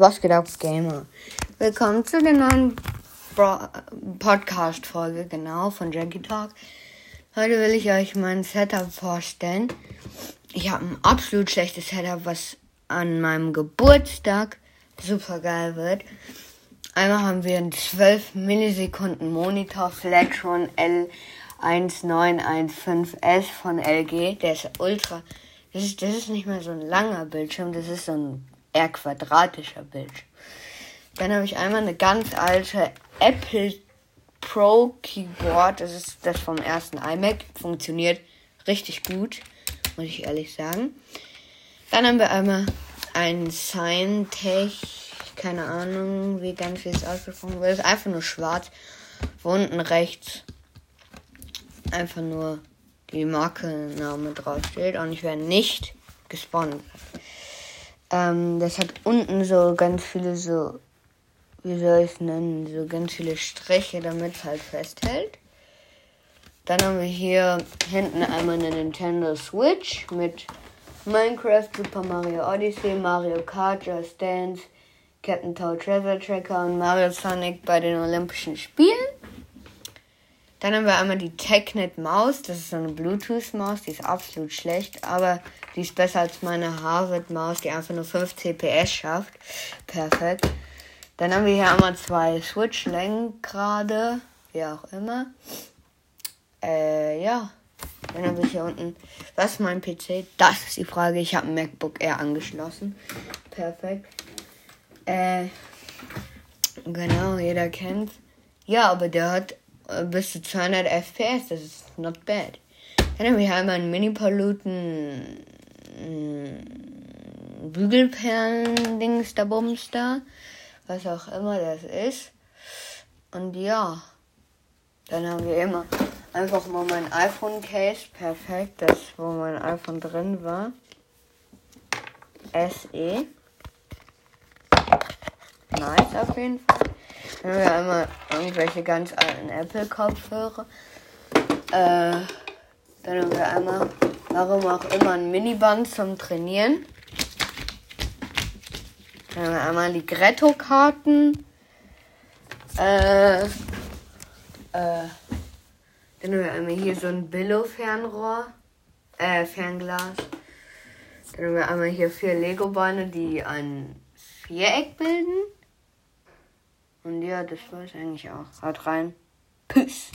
Was geht ab, Gamer? Willkommen zu der neuen Podcast-Folge, genau, von Jackie Talk. Heute will ich euch mein Setup vorstellen. Ich habe ein absolut schlechtes Setup, was an meinem Geburtstag super geil wird. Einmal haben wir einen 12 Millisekunden Monitor Flatron L1915S von LG. Der ist ultra. Das ist, das ist nicht mehr so ein langer Bildschirm, das ist so ein eher quadratischer Bildschirm. Dann habe ich einmal eine ganz alte Apple Pro Keyboard. Das ist das vom ersten iMac. Funktioniert richtig gut, muss ich ehrlich sagen. Dann haben wir einmal ein Signtech. Keine Ahnung, wie ganz wie es ausgesprochen wird. ist einfach nur schwarz. Unten rechts einfach nur die Markenname draufsteht. Und ich werde nicht gespawnt. Ähm, das hat unten so ganz viele so, wie soll ich es nennen, so ganz viele Striche, damit es halt festhält. Dann haben wir hier hinten einmal eine Nintendo Switch mit Minecraft, Super Mario Odyssey, Mario Kart, Just Dance, Captain Toad Treasure Tracker und Mario Sonic bei den Olympischen Spielen. Dann haben wir einmal die TechNet Maus. Das ist so eine Bluetooth-Maus. Die ist absolut schlecht, aber die ist besser als meine Harvard-Maus, die einfach nur 5 CPS schafft. Perfekt. Dann haben wir hier einmal zwei Switch-Lenkrade, wie auch immer. Äh, ja. Dann habe ich hier unten, was ist mein PC? Das ist die Frage. Ich habe ein MacBook Air angeschlossen. Perfekt. Äh, genau, jeder kennt. Ja, aber der hat bis zu 200 FPS. Das ist not bad. Dann haben wir einmal einen Mini-Paluten mm, Bügelperlen-Dings da Bums da. Was auch immer das ist. Und ja. Dann haben wir immer einfach mal mein iPhone-Case. Perfekt. Das, wo mein iPhone drin war. SE. Nice auf jeden Fall. Dann haben wir einmal irgendwelche ganz alten Apple-Kopfhörer. Äh, dann haben wir einmal, warum auch immer, ein Miniband zum Trainieren. Dann haben wir einmal die Gretto-Karten. Äh, äh, dann haben wir einmal hier so ein Billo-Fernrohr. Äh, Fernglas. Dann haben wir einmal hier vier Lego-Beine, die ein Viereck bilden. Und ja, das war es eigentlich auch. Haut rein. Peace.